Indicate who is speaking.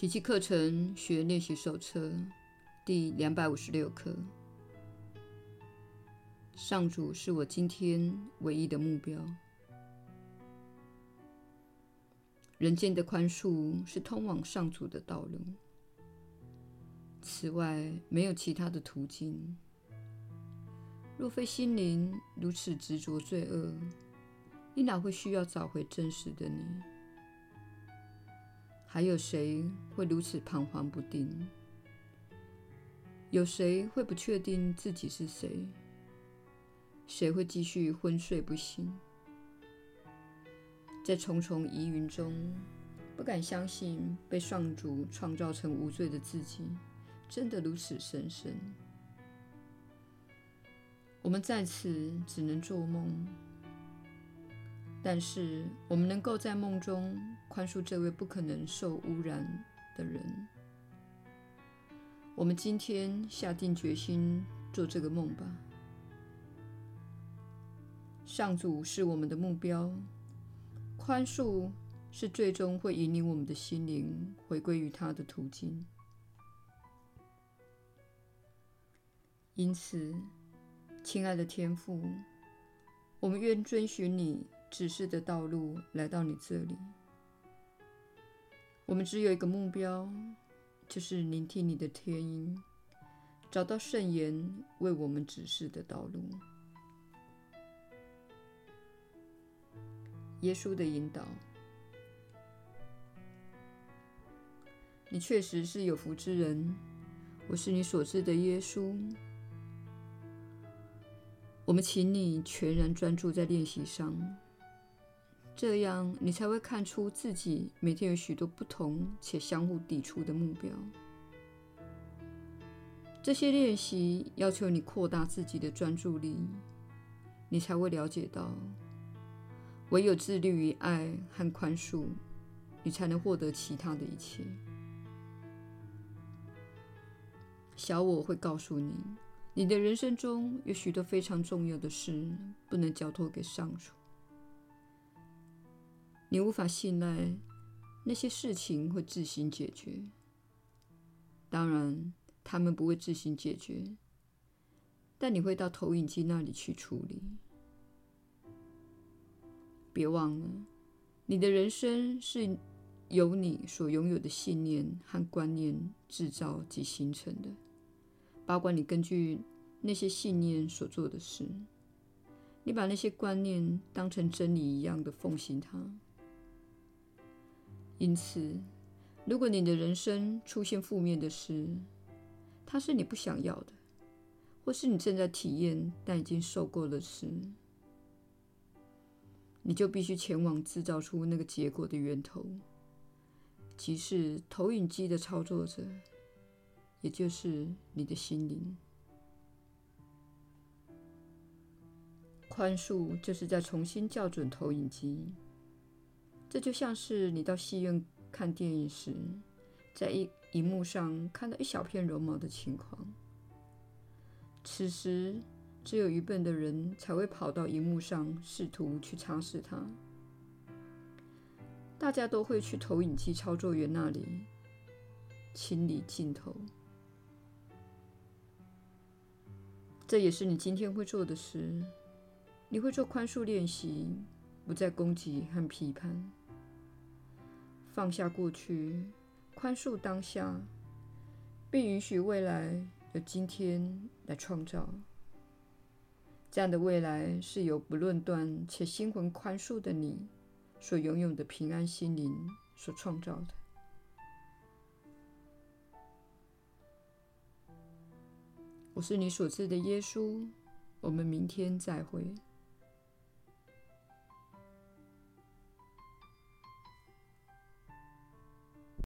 Speaker 1: 奇迹课程学练习手册第两百五十六课。上主是我今天唯一的目标。人间的宽恕是通往上主的道路，此外没有其他的途径。若非心灵如此执着罪恶，你哪会需要找回真实的你？还有谁会如此彷徨不定？有谁会不确定自己是谁？谁会继续昏睡不醒？在重重疑云中，不敢相信被上主创造成无罪的自己，真的如此神圣。我们在此只能做梦。但是，我们能够在梦中宽恕这位不可能受污染的人。我们今天下定决心做这个梦吧。上主是我们的目标，宽恕是最终会引领我们的心灵回归于他的途径。因此，亲爱的天父，我们愿遵循你指示的道路来到你这里，我们只有一个目标，就是聆听你的天音，找到圣言为我们指示的道路。耶稣的引导，你确实是有福之人。我是你所知的耶稣。我们请你全然专注在练习上。这样，你才会看出自己每天有许多不同且相互抵触的目标。这些练习要求你扩大自己的专注力，你才会了解到，唯有自律于爱和宽恕，你才能获得其他的一切。小我会告诉你，你的人生中有许多非常重要的事，不能交托给上主。你无法信赖那些事情会自行解决。当然，他们不会自行解决，但你会到投影机那里去处理。别忘了，你的人生是由你所拥有的信念和观念制造及形成的，包括你根据那些信念所做的事。你把那些观念当成真理一样的奉行它。因此，如果你的人生出现负面的事，它是你不想要的，或是你正在体验但已经受够的事，你就必须前往制造出那个结果的源头，即是投影机的操作者，也就是你的心灵。宽恕就是在重新校准投影机。这就像是你到戏院看电影时，在一荧幕上看到一小片绒毛的情况。此时，只有愚笨的人才会跑到荧幕上试图去擦拭它。大家都会去投影机操作员那里清理镜头。这也是你今天会做的事。你会做宽恕练习，不再攻击和批判。放下过去，宽恕当下，并允许未来由今天来创造。这样的未来是由不论断且心魂宽恕的你所拥有的平安心灵所创造的。我是你所知的耶稣。我们明天再会。